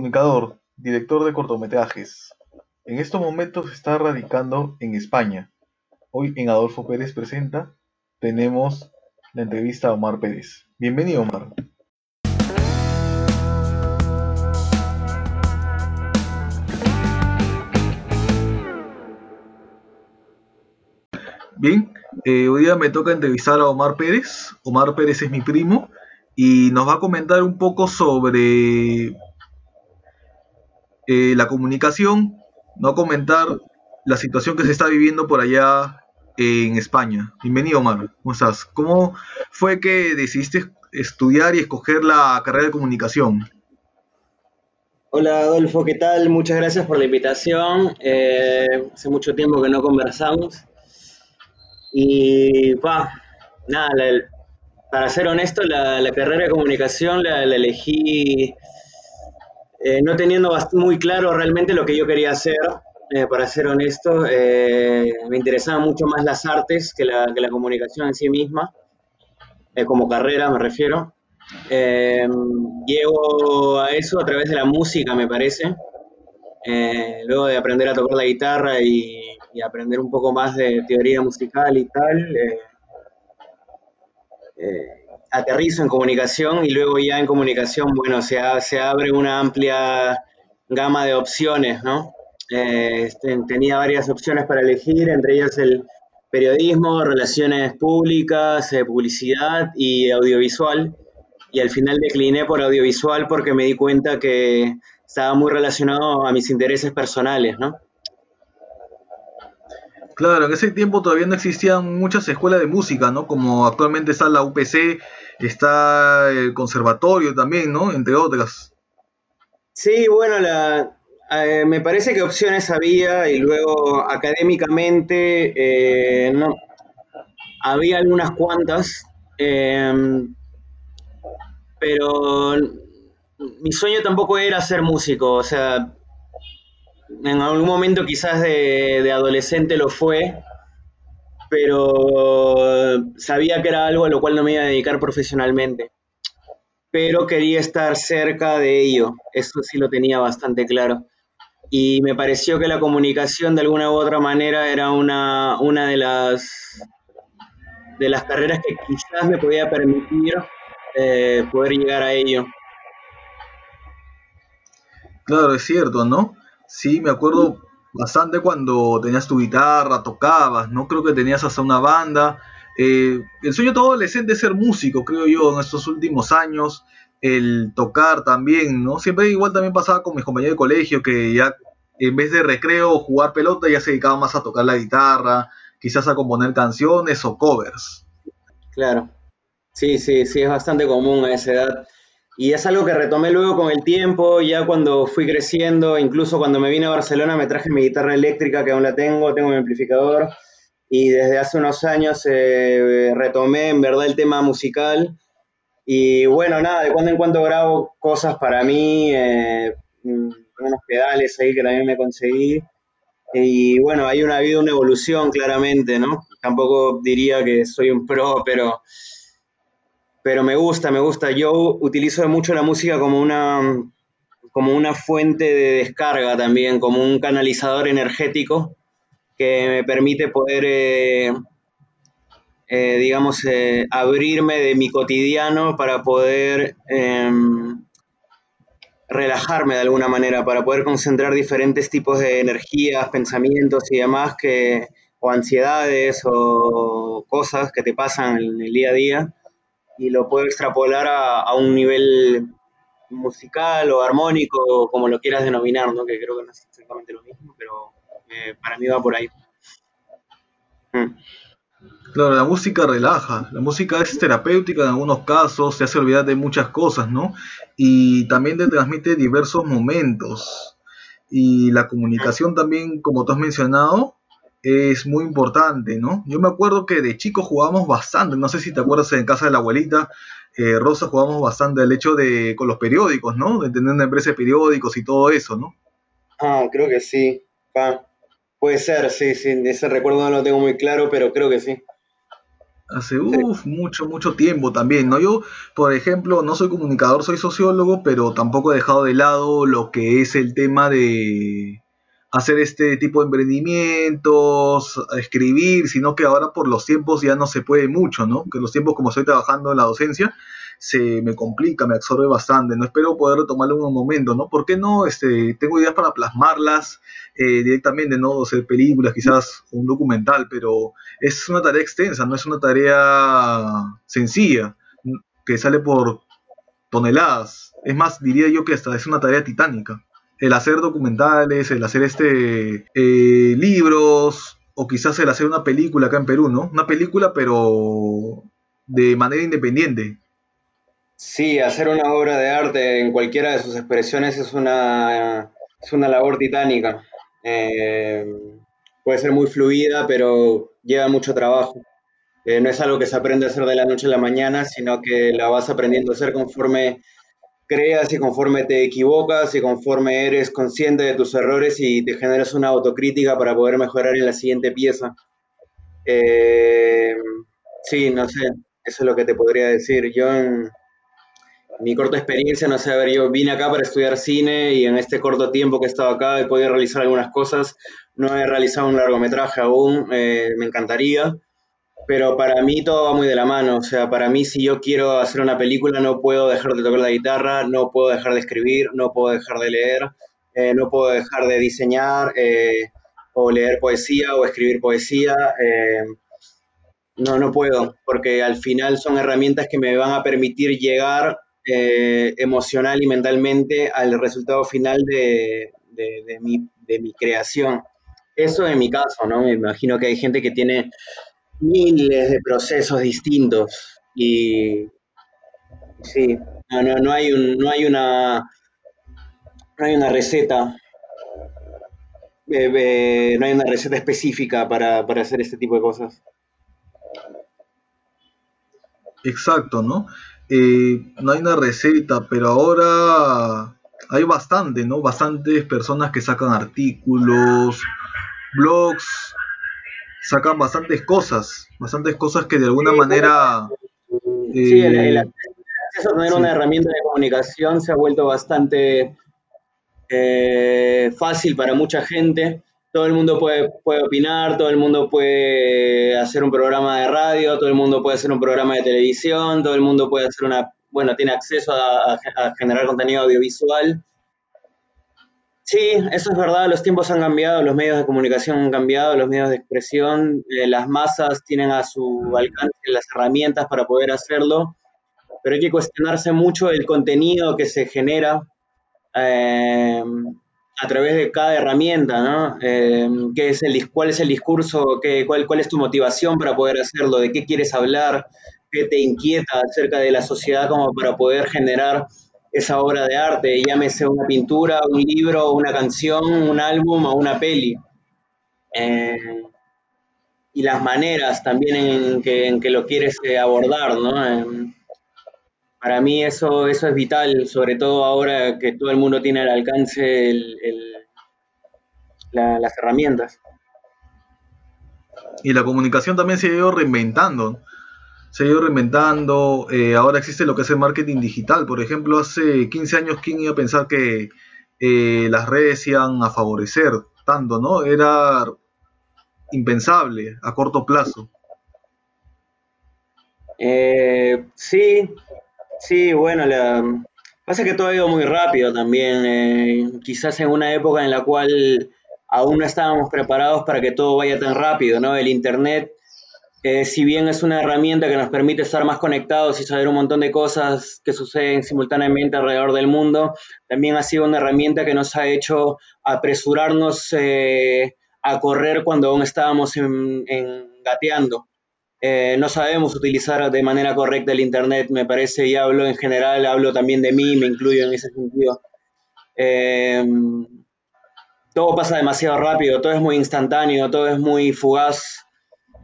comunicador, director de cortometrajes. En estos momentos está radicando en España. Hoy en Adolfo Pérez Presenta tenemos la entrevista a Omar Pérez. Bienvenido, Omar. Bien, eh, hoy día me toca entrevistar a Omar Pérez. Omar Pérez es mi primo y nos va a comentar un poco sobre eh, la comunicación, a comentar la situación que se está viviendo por allá en España. Bienvenido, Omar. ¿Cómo estás? ¿Cómo fue que decidiste estudiar y escoger la carrera de comunicación? Hola Adolfo, ¿qué tal? Muchas gracias por la invitación. Eh, hace mucho tiempo que no conversamos. Y, va, nada, para ser honesto, la, carrera de comunicación la, elegí eh, no teniendo muy claro realmente lo que yo quería hacer. Eh, para ser honesto, eh, me interesaban mucho más las artes que la, que la comunicación en sí misma, como carrera me refiero. llego a eso a través de la música, me parece. luego de aprender a tocar la guitarra y, y aprender un poco más de teoría musical y tal, eh, eh, aterrizo en comunicación y luego ya en comunicación, bueno, se, abre una amplia gama de opciones, ¿no? Eh, este, tenía varias opciones para elegir, entre ellas el periodismo, relaciones públicas, publicidad y audiovisual. Y al final decliné por audiovisual porque me di cuenta que estaba muy relacionado a mis intereses personales, ¿no? Claro, en ese tiempo todavía no existían muchas escuelas de música, ¿no? Como actualmente está la UPC, está el conservatorio también, ¿no? Entre otras. Sí, bueno, eh, me parece que opciones había y luego académicamente eh, no, había algunas cuantas, em, pero mi sueño tampoco era ser músico, o sea, en algún momento quizás de, adolescente lo fue, pero sabía que era algo a lo cual no me iba a dedicar profesionalmente. Pero quería estar cerca de ello, eso sí lo tenía bastante claro. Y me pareció que la comunicación de alguna u otra manera era una, una de, las, de las carreras que quizás me podía permitir eh, poder llegar a ello. Claro, es cierto, ¿no? Sí, me acuerdo bastante cuando tenías tu guitarra, tocabas, ¿no? Creo que tenías hasta una banda. Eh, el sueño todo adolescente es ser músico, creo yo, en estos últimos años. El tocar también, ¿no? Siempre igual también pasaba con mis compañeros de colegio que ya en vez de recreo jugar pelota ya se dedicaban más a tocar la guitarra, quizás a componer canciones o covers. Claro. Sí, sí, sí, es bastante común a esa edad. Y es algo que retomé luego con el tiempo, ya cuando fui creciendo, incluso cuando me vine a Barcelona me traje mi guitarra eléctrica, que aún la tengo, tengo mi amplificador, y desde hace unos años eh, retomé en verdad el tema musical. Y bueno, nada, de cuando en cuando grabo cosas para mí, eh, mm, unos pedales ahí que también me conseguí. Y bueno, hay una, ha habido una evolución claramente, ¿no? Tampoco diría que soy un pro, pero pero me gusta, me gusta. Yo utilizo mucho la música como una, como una fuente de descarga también, como un canalizador energético que me permite poder, eh, eh, digamos, eh, abrirme de mi cotidiano para poder em, relajarme de alguna manera, para poder concentrar diferentes tipos de energías, pensamientos y demás que, o ansiedades o cosas que te pasan en el día a día y lo puedo extrapolar a, un nivel musical o armónico, como lo quieras denominar, ¿no? que creo que no es exactamente lo mismo, pero eh, para mí va por ahí. Mm. Claro, la música relaja, la música es terapéutica en algunos casos, se hace olvidar de muchas cosas, ¿no? Y también te transmite diversos momentos. Y la comunicación también, como tú has mencionado, es muy importante, ¿no? Yo me acuerdo que de chicos jugábamos bastante, no sé si te acuerdas en casa de la abuelita, eh, Rosa jugábamos bastante el hecho de con los periódicos, ¿no? De tener una empresa de periódicos y todo eso, ¿no? Ah, creo que sí. puede ser, sí, sí, ese recuerdo no lo tengo muy claro, pero creo que sí. Hace mucho, mucho tiempo también, ¿no? Yo, por ejemplo, no soy comunicador, soy sociólogo, pero tampoco he dejado de lado lo que es el tema de hacer este tipo de emprendimientos, escribir, sino que ahora por los tiempos ya no se puede mucho, ¿no? Que los tiempos, como estoy trabajando en la docencia, se me complica, me absorbe bastante. No espero poder retomarlo en un momento, ¿no? ¿Por qué no? Este, tengo ideas para plasmarlas eh, directamente, ¿no? Hacer películas, quizás un documental, pero es una tarea extensa, no es una tarea sencilla, que sale por toneladas. Es más, diría yo que esta es una tarea titánica. El hacer documentales, el hacer este eh, libros, o quizás el hacer una película acá en Perú, ¿no? Una película, pero de manera independiente, Sí, hacer una obra de arte en cualquiera de sus expresiones es una, es una labor titánica. Eh, puede ser muy fluida, pero lleva mucho trabajo. Eh, no es algo que se aprende a hacer de la noche a la mañana, sino que la vas aprendiendo a hacer conforme creas y conforme te equivocas y conforme eres consciente de tus errores y te generas una autocrítica para poder mejorar en la siguiente pieza. Eh, sí, no sé, eso es lo que te podría decir. Yo en, mi corta experiencia, no sé, a ver, yo vine acá para estudiar cine y en este corto tiempo que he estado acá he podido realizar algunas cosas. No he realizado un largometraje aún, eh, me encantaría, pero para mí todo va muy de la mano. O sea, para mí si yo quiero hacer una película no puedo dejar de tocar la guitarra, no puedo dejar de escribir, no puedo dejar de leer, eh, no puedo dejar de diseñar eh, o leer poesía o escribir poesía. no, no puedo, porque al final son herramientas que me van a permitir llegar eh, emocional y mentalmente al resultado final de, mi, creación. Eso en mi caso, ¿no? Me imagino que hay gente que tiene miles de procesos distintos y sí, no, no, hay, un, no hay una no hay una receta eh, eh, no hay una receta específica para, para hacer este tipo de cosas. Exacto, ¿no? Eh, no hay una receta, pero ahora hay bastante, ¿no? Bastantes personas que sacan artículos, blogs, sacan bastantes cosas, bastantes cosas que de alguna manera... sí, el, eh, acceso a tener una herramienta de comunicación se ha vuelto bastante eh, fácil para mucha gente todo el mundo puede, puede opinar, todo el mundo puede hacer un programa de radio, todo el mundo puede hacer un programa de televisión, todo el mundo puede hacer una, bueno, tiene acceso a, generar contenido audiovisual. Sí, eso es verdad, los tiempos han cambiado, los medios de comunicación han cambiado, los medios de expresión, eh, las masas tienen a su alcance las herramientas para poder hacerlo, pero hay que cuestionarse mucho el contenido que se genera. Eh, a través de cada herramienta, ¿no? Eh, ¿qué es el, ¿Cuál es el discurso? Qué, cuál, ¿Cuál es tu motivación para poder hacerlo? ¿De qué quieres hablar? ¿Qué te inquieta acerca de la sociedad como para poder generar esa obra de arte? Llámese una pintura, un libro, una canción, un álbum o una peli. Eh, y las maneras también en que, en que lo quieres eh, abordar, ¿no? para mí eso, eso es vital, sobre todo ahora que todo el mundo tiene al alcance las herramientas. Y la comunicación también se ha ido reinventando. Se ha ido reinventando. Eh, ahora existe lo que es el marketing digital. Por ejemplo, hace 15 años, ¿quién iba a pensar que eh, las redes iban a favorecer tanto, no? Era impensable a corto plazo. Eh, sí, Sí, bueno, la, pasa que todo ha ido muy rápido también. Eh, quizás en una época en la cual aún no estábamos preparados para que todo vaya tan rápido, ¿no? El Internet, si bien es una herramienta que nos permite estar más conectados y saber un montón de cosas que suceden simultáneamente alrededor del mundo, también ha sido una herramienta que nos ha hecho apresurarnos eh, a correr cuando aún estábamos en, gateando. Eh, no sabemos utilizar de manera correcta el Internet, me parece, y hablo en general, hablo también de mí, me incluyo en ese sentido. Eh, todo pasa demasiado rápido, todo es muy instantáneo, todo es muy fugaz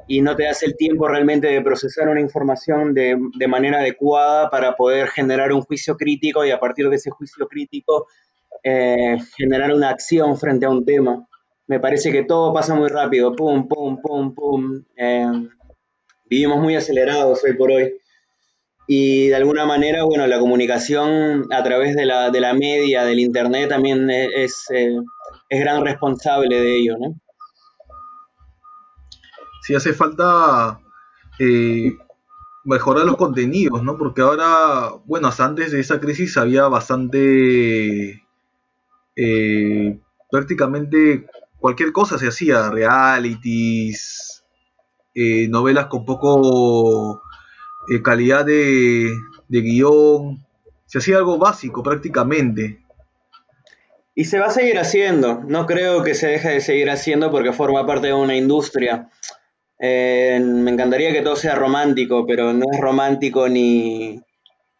y no te das el tiempo realmente de procesar una información de, de manera adecuada para poder generar un juicio crítico y a partir de ese juicio crítico eh, generar una acción frente a un tema. Me parece que todo pasa muy rápido, pum, pum, pum, pum Vivimos muy acelerados hoy por hoy. Y de alguna manera, bueno, la comunicación a través de la, de la media, del Internet, también es, eh, es gran responsable de ello, ¿no? Sí, hace falta eh, mejorar los contenidos, ¿no? Porque ahora, bueno, hasta antes de esa crisis había bastante, eh, prácticamente cualquier cosa se hacía, realities, eh, novelas con poco calidad de, de guion, se hacía algo básico prácticamente. Y se va a seguir haciendo, no creo que se deje de seguir haciendo porque forma parte de una industria. Eh, me encantaría que todo sea romántico, pero no es romántico ni,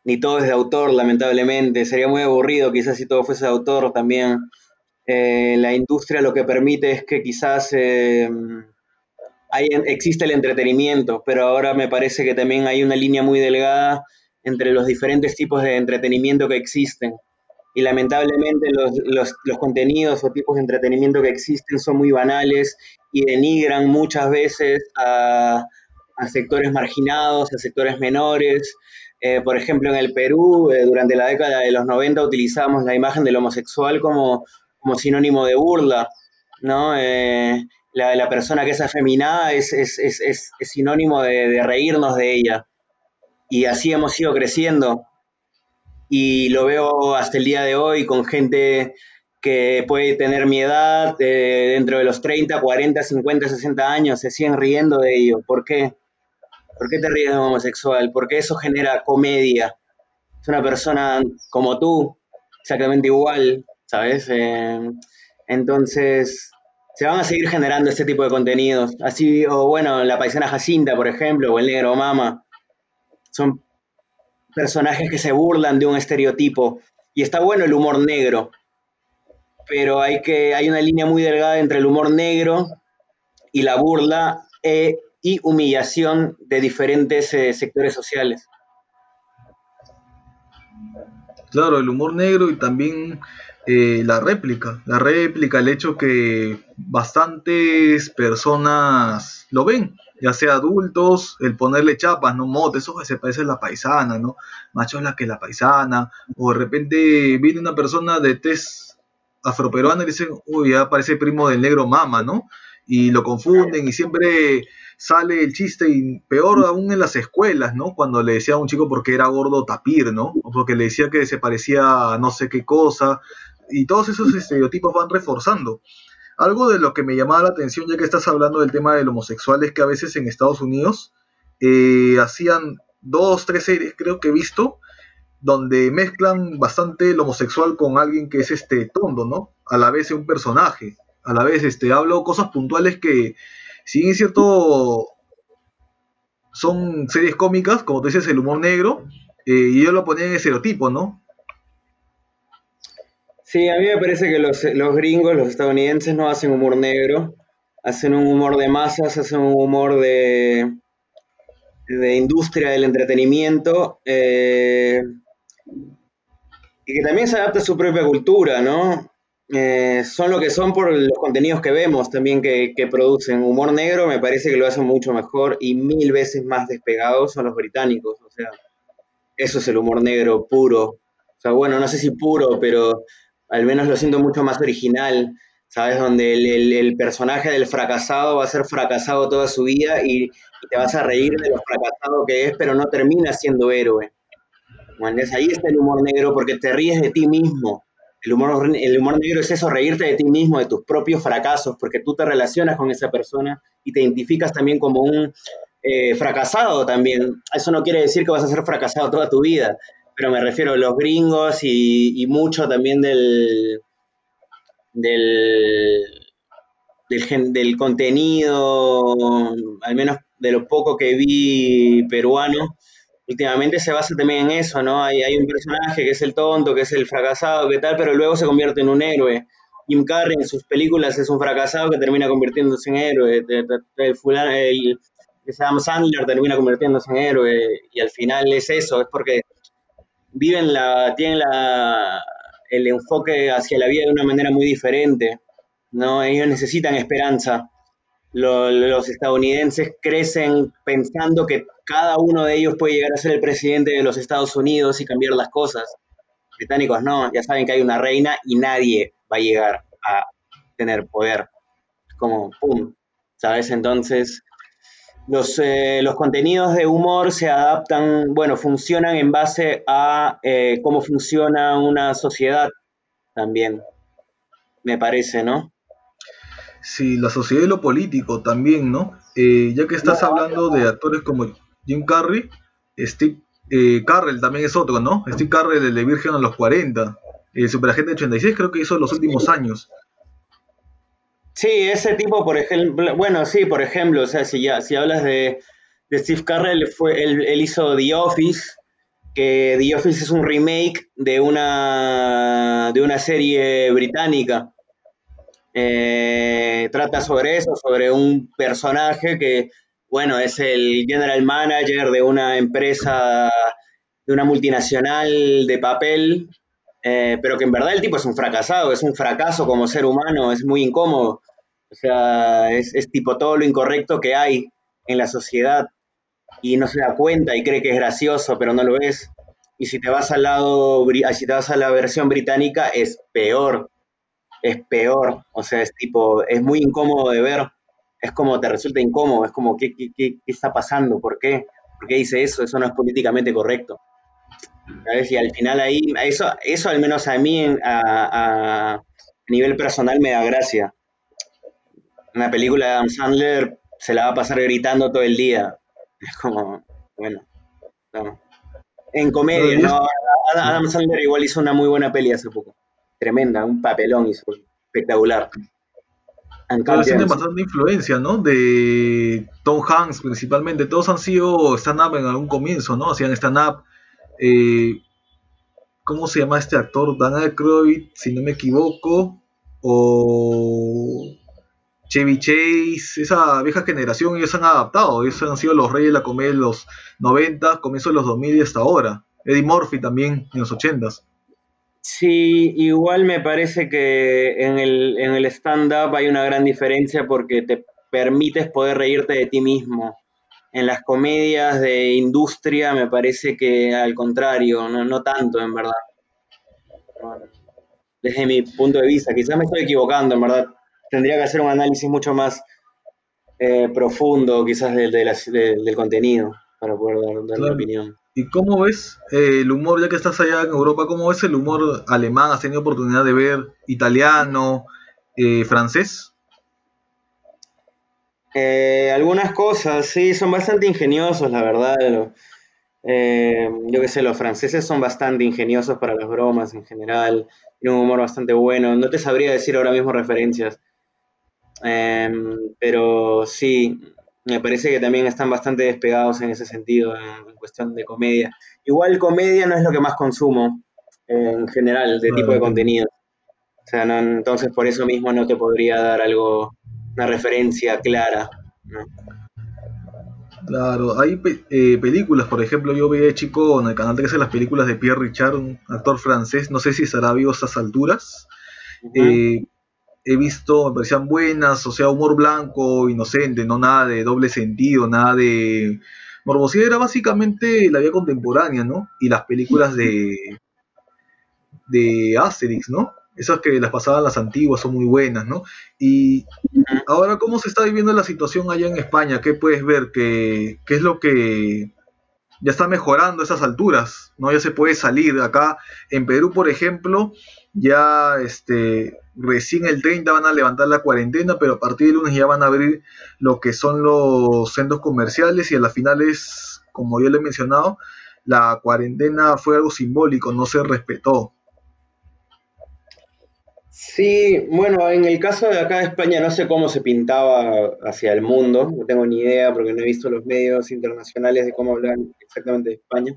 ni todo es de autor, lamentablemente. Sería muy aburrido quizás si todo fuese de autor también. Eh, la industria lo que permite es que quizás eh, hay, existe el entretenimiento, pero ahora me parece que también hay una línea muy delgada entre los diferentes tipos de entretenimiento que existen. Y lamentablemente los, los, contenidos o tipos de entretenimiento que existen son muy banales y denigran muchas veces a, sectores marginados, a sectores menores. Eh, por ejemplo, en el Perú, eh, durante la década de los 90 utilizamos la imagen del homosexual como, como sinónimo de burla, ¿no? Eh, la, persona que es afeminada es, es, es, sinónimo de, de, reírnos de ella. Y así hemos ido creciendo. Y lo veo hasta el día de hoy con gente que puede tener mi edad, eh, dentro de los 30, 40, 50, 60 años, se siguen riendo de ello. ¿Por qué? ¿Por qué te ríes de homosexual? Porque eso genera comedia. Es una persona como tú, exactamente igual, ¿sabes? Eh, entonces, se van a seguir generando este tipo de contenidos. Así, o bueno, la paisana Jacinta, por ejemplo, o el negro Mama. Son personajes que se burlan de un estereotipo. Y está bueno el humor negro, pero hay, que, hay una línea muy delgada entre el humor negro y la burla e, y humillación de diferentes eh, sectores sociales. Claro, el humor negro y también eh, la réplica. La réplica, el hecho que bastantes personas lo ven, ya sea adultos, el ponerle chapas, no mote, eso se parece a la paisana, ¿no? Macho la que la paisana, o de repente viene una persona de test afroperuana y dicen, uy, ya parece primo del negro mama, ¿no? Y lo confunden y siempre sale el chiste y peor aún en las escuelas, ¿no? Cuando le decía a un chico porque era gordo tapir, ¿no? O porque le decía que se parecía a no sé qué cosa. Y todos esos estereotipos van reforzando. Algo de lo que me llamaba la atención, ya que estás hablando del tema del homosexual, es que a veces en Estados Unidos eh, hacían dos, tres series, creo que he visto, donde mezclan bastante el homosexual con alguien que es este tondo, ¿no? A la vez un personaje, a la vez este hablo cosas puntuales que si bien es cierto son series cómicas, como tú dices, el humor negro, eh, y yo lo ponía en estereotipo, ¿no? Sí, a mí me parece que los, gringos, los estadounidenses, no hacen humor negro, hacen un humor de masas, hacen un humor de, de industria del entretenimiento. Eh, y que también se adapta a su propia cultura, ¿no? Eh, son lo que son por los contenidos que vemos también que, producen. Humor negro me parece que lo hacen mucho mejor y mil veces más despegados son los británicos. O sea, eso es el humor negro puro. O sea, bueno, no sé si puro, pero al menos lo siento mucho más original. ¿Sabes? Donde el, personaje del fracasado va a ser fracasado toda su vida y, te vas a reír de lo fracasado que es, pero no termina siendo héroe. Ahí está el humor negro porque te ríes de ti mismo. El humor, el humor negro es eso, reírte de ti mismo, de tus propios fracasos, porque tú te relacionas con esa persona y te identificas también como un eh, fracasado también. Eso no quiere decir que vas a ser fracasado toda tu vida, pero me refiero a los gringos y, mucho también del, del, del, del contenido, al menos de lo poco que vi peruano, últimamente se basa también en eso, ¿no? Hay, hay un personaje que es el tonto, que es el fracasado, que tal, pero luego se convierte en un héroe. Jim Carrey en sus películas es un fracasado que termina convirtiéndose en héroe. El, fulano, el, Sam Sandler termina convirtiéndose en héroe y al final es eso, es porque viven la, tienen la, el enfoque hacia la vida de una manera muy diferente, ¿no? Ellos necesitan esperanza los estadounidenses crecen pensando que cada uno de ellos puede llegar a ser el presidente de los Estados Unidos y cambiar las cosas. Británicos no, ya saben que hay una reina y nadie va a llegar a tener poder. Como, ¡pum! ¿Sabes? Entonces, los, eh, los contenidos de humor se adaptan, bueno, funcionan en base a eh, cómo funciona una sociedad también, me parece, ¿no? Sí, la sociedad y lo político también, ¿no? Eh, ya que estás hablando de actores como Jim Carrey, Steve Carrell también es otro, ¿no? Steve Carrell, el de Virgen a los 40, el Superagente 86 creo que hizo en los últimos años. Sí, ese tipo, por ejemplo, bueno, sí, por ejemplo, o sea, si, ya, si hablas de, Steve Carrell, fue, él, hizo The Office, que The Office es un remake de una, de una serie británica. Eh, trata sobre eso, sobre un personaje que, bueno, es el general manager de una empresa, de una multinacional de papel, eh, pero que en verdad el tipo es un fracasado, es un fracaso como ser humano, es muy incómodo. O sea, es, tipo todo lo incorrecto que hay en la sociedad y no se da cuenta y cree que es gracioso, pero no lo es. Y si te vas al lado, si te vas a la versión británica, es peor, es peor. O sea, es tipo, es muy incómodo de ver, es como te resulta incómodo, es como, ¿qué, qué, qué, qué está pasando? ¿Por qué? ¿Por qué dice eso? Eso no es políticamente correcto. Y al final ahí, eso, eso al menos a mí a, nivel personal me da gracia. Una película de Adam Sandler se la va a pasar gritando todo el día. Es como, bueno, En comedia, ¿no? Adam Sandler igual hizo una muy buena peli hace poco. Tremenda, un papelón hizo, espectacular. Pero tiene bastante influencia, ¿no? De Tom Hanks principalmente. Todos han sido stand-up en algún comienzo, ¿no? Hacían stand-up eh, ¿cómo se llama este actor? Dan Aykroyd, si no me equivoco, o Chevy Chase, esa vieja generación, ellos han adaptado, ellos han sido los reyes de la comedia de los 90, comienzo de los 2000 y hasta ahora. Eddie Murphy también en los 80 Sí, igual me parece que en el, en el stand-up hay una gran diferencia porque te permites poder reírte de ti mismo en las comedias de industria me parece que al contrario, no, tanto en verdad. Desde mi punto de vista, quizás me estoy equivocando, en verdad. Tendría que hacer un análisis mucho más eh, profundo, quizás del contenido, para poder dar, mi opinión. ¿Y cómo ves eh, el humor, ya que estás allá en Europa, cómo ves el humor alemán? ¿Has tenido oportunidad de ver italiano, eh, francés? Eh, algunas cosas, sí, son bastante ingeniosos, la verdad. Eh, yo qué sé, los franceses son bastante ingeniosos para las bromas en general. Tienen un humor bastante bueno. No te sabría decir ahora mismo referencias. Em, pero sí, me parece que también están bastante despegados en ese sentido, en, cuestión de comedia. Igual comedia no es lo que más consumo en general, de tipo de contenido. O sea, entonces por eso mismo no te podría dar algo una referencia clara. Claro, hay eh, películas, por ejemplo, yo veía chico en el canal 13 las películas de Pierre Richard, un actor francés, no sé si estará vivo a estas alturas. Eh, he visto, me parecían buenas, o sea, humor blanco, inocente, no nada de doble sentido, nada de morbosidad, era básicamente la vida contemporánea, ¿no? Y las películas de, de Asterix, ¿no? Esas que las pasaban las antiguas son muy buenas, ¿no? Y ahora, ¿cómo se está viviendo la situación allá en España? ¿Qué puedes ver? ¿Qué, qué es lo que ya está mejorando esas alturas? ¿No? Ya se puede salir. Acá en Perú, por ejemplo, ya este, recién el 30 van a levantar la cuarentena, pero a partir del lunes ya van a abrir lo que son los centros comerciales y a las finales, como yo le he mencionado, la cuarentena fue algo simbólico, no se respetó. Sí, bueno, en el caso de acá de España no sé cómo se pintaba hacia el mundo, no tengo ni idea porque no he visto los medios internacionales de cómo hablan exactamente de España.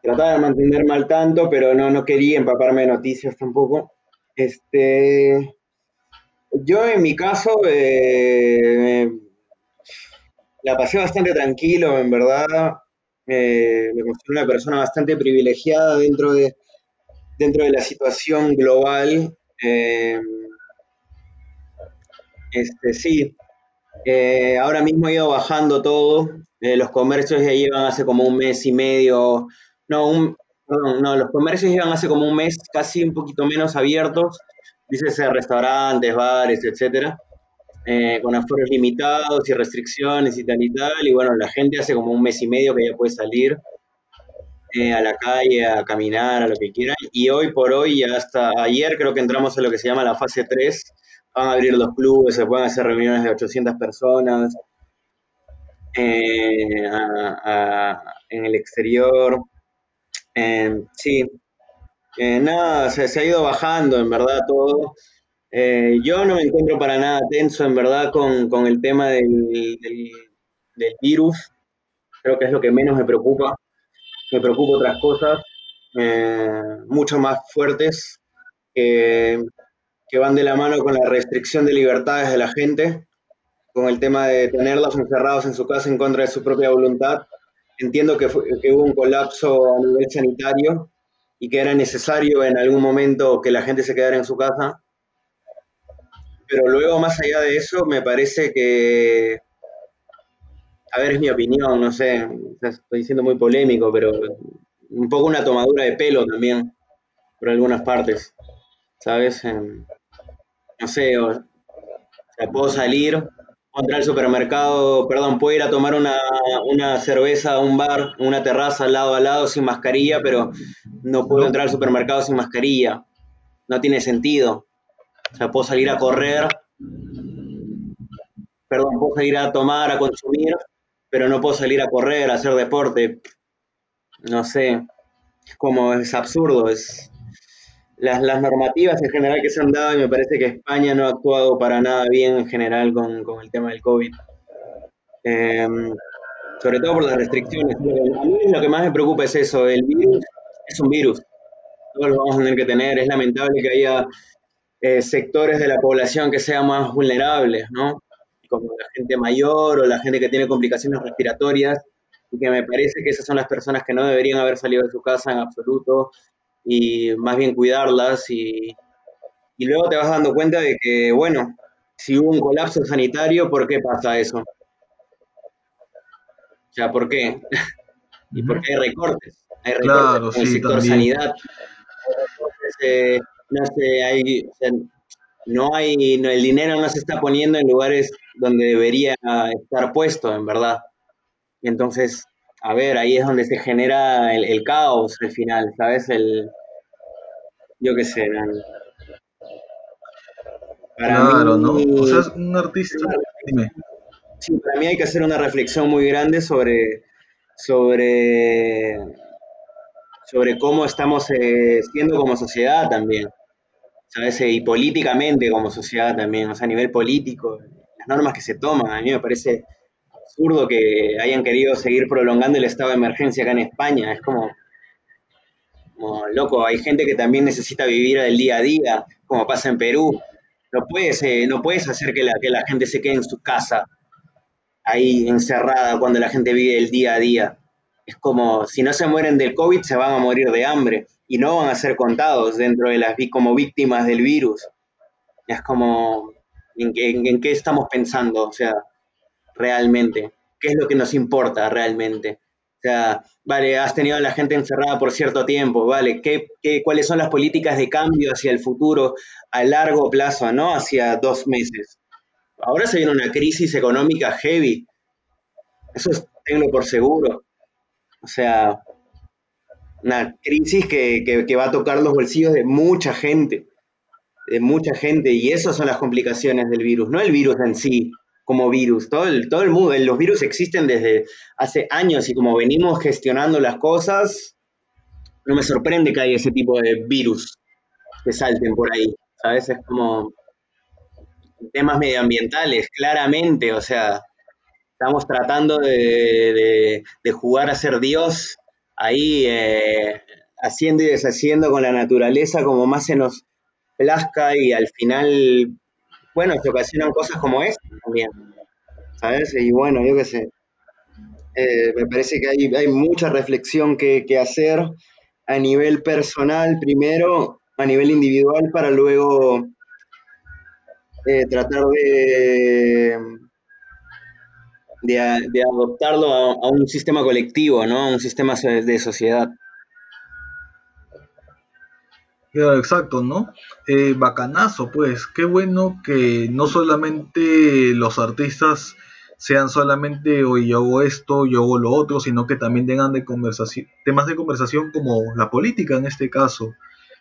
Trataba de mantenerme al tanto, pero no, no quería empaparme de noticias tampoco. Este, yo en mi caso eh, la pasé bastante tranquilo, en verdad. Eh, me considero una persona bastante privilegiada dentro de, dentro de la situación global eh, este, sí, Eh, ahora mismo ha ido bajando todo. Eh, los comercios ya llevan hace como un mes y medio. No, un, no, los comercios llevan hace como un mes, casi un poquito menos abiertos. Dícese restaurantes, bares, etcétera. Eh, con aforos limitados y restricciones y tal y tal. Y bueno, la gente hace como un mes y medio que ya puede salir eh, a la calle, a caminar, a lo que quieran. Y hoy por hoy, hasta ayer creo que entramos a lo que se llama la fase 3. Van a abrir los clubes, se pueden hacer reuniones de 800 personas eh, en el exterior. sí, nada, se, ha ido bajando en verdad todo. Eh, yo no me encuentro para nada tenso, en verdad, con, con el tema del, del, virus. Creo que es lo que menos me preocupa. Me preocupa otras cosas eh, mucho más fuertes que, que, van de la mano con la restricción de libertades de la gente, con el tema de tenerlos encerrados en su casa en contra de su propia voluntad. Entiendo que, que hubo un colapso a nivel sanitario y que era necesario en algún momento que la gente se quedara en su casa pero luego, más allá de eso, me parece que, a ver, es mi opinión, no sé, estoy siendo muy polémico, pero un poco una tomadura de pelo también, por algunas partes, ¿sabes? Em, no sé, o, sea, puedo salir, entrar al supermercado, perdón, puedo ir a tomar una, una cerveza a un bar, una terraza lado a lado sin mascarilla, pero no puedo entrar al supermercado sin mascarilla. No tiene sentido. O sea, puedo salir a correr, perdón, puedo salir a tomar, a consumir, pero no puedo salir a correr, a hacer deporte. No sé, como es absurdo, es las, normativas en general que se han dado y me parece que España no ha actuado para nada bien en general con, el tema del COVID. Em, sobre todo por las restricciones. A mí lo que más me preocupa es eso, el virus es un virus, todos lo vamos a tener que tener, es lamentable que haya eh, sectores de la población que sean más vulnerables, ¿no? Como la gente mayor o la gente que tiene complicaciones respiratorias, y que me parece que esas son las personas que no deberían haber salido de su casa en absoluto, y más bien cuidarlas, y, y luego te vas dando cuenta de que, bueno, si hubo un colapso sanitario, ¿por qué pasa eso? O sea, ¿por qué? ¿Y por qué hay recortes? Hay recortes en el sector sanidad. Eh, no sé, hay, no hay, el dinero no se está poniendo en lugares donde debería estar puesto, en verdad. Entonces, a ver, ahí es donde se genera el, caos al final, ¿sabes? El, yo qué sé, claro, ¿no? O sea, es un artista, dime. Sí, para mí hay que hacer una reflexión muy grande sobre, sobre, sobre cómo estamos eh, siendo como sociedad también. ¿Sabes? Y políticamente como sociedad también, o sea, a nivel político, las normas que se toman, a mí me parece absurdo que hayan querido seguir prolongando el estado de emergencia acá en España, es como, loco, hay gente que también necesita vivir el día a día, como pasa en Perú, no puedes, eh, no puedes hacer que la, que la gente se quede en su casa, ahí encerrada, cuando la gente vive el día a día. Es como, si no se mueren del COVID, se van a morir de hambre y no van a ser contados dentro de las como víctimas del virus. Es como, ¿en qué, estamos pensando? O sea, realmente, ¿qué es lo que nos importa realmente? O sea, vale, has tenido a la gente encerrada por cierto tiempo, vale, ¿qué, qué, cuáles son las políticas de cambio hacia el futuro a largo plazo, no hacia dos meses? Ahora se viene una crisis económica heavy, eso tengo por seguro. O sea, una crisis que, que, va a tocar los bolsillos de mucha gente, de mucha gente, y esas son las complicaciones del virus, no el virus en sí como virus, todo el, todo el mundo, los virus existen desde hace años y como venimos gestionando las cosas, no me sorprende que haya ese tipo de virus que salten por ahí, ¿sabes? Es como temas medioambientales, claramente, o sea, estamos tratando de, de jugar a ser Dios ahí eh, haciendo y deshaciendo con la naturaleza como más se nos plazca y al final, bueno, se ocasionan cosas como esta también, ¿sabes? Y bueno, yo qué sé, eh, me parece que hay, hay mucha reflexión que, hacer a nivel personal primero, a nivel individual, para luego eh, tratar de, de, adoptarlo a, un sistema colectivo, ¿no? A un sistema de sociedad. Exacto, ¿no? Eh, bacanazo, pues, qué bueno que no solamente los artistas sean solamente hoy yo hago esto, yo hago lo otro, sino que también tengan de conversación, temas de conversación como la política en este caso.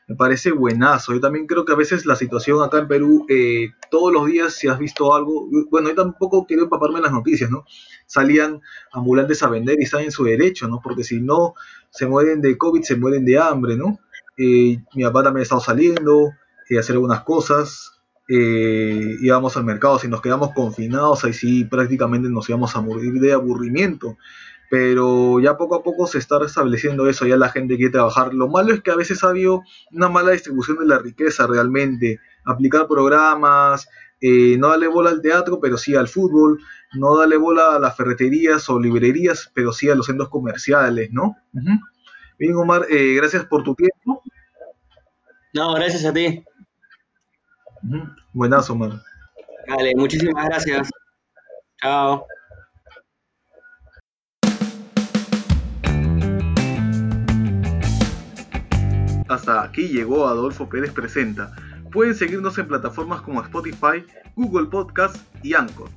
Me parece buenazo. Yo también creo que a veces la situación acá en Perú, eh, todos los días, si has visto algo, bueno, yo tampoco quiero empaparme en las noticias, ¿no? Salían ambulantes a vender y están en su derecho, ¿no? Porque si no se mueren de COVID, se mueren de hambre, ¿no? Eh, mi papá también ha estado saliendo eh, hacer algunas cosas. Eh, íbamos al mercado, si nos quedamos confinados, ahí sí prácticamente nos íbamos a morir de aburrimiento. Pero ya poco a poco se está restableciendo eso, ya la gente quiere trabajar. Lo malo es que a veces ha habido una mala distribución de la riqueza realmente. Aplicar programas, no darle bola al teatro, pero sí al fútbol, no darle bola a las ferreterías o librerías, pero sí a los centros comerciales, ¿no? Bien, Omar, eh, gracias por tu tiempo. No, gracias a ti. Buenazo, Omar. Vale, muchísimas gracias. Chao. Hasta aquí llegó Adolfo Pérez Presenta. Pueden seguirnos en plataformas como Spotify, Google Podcast y Anchor.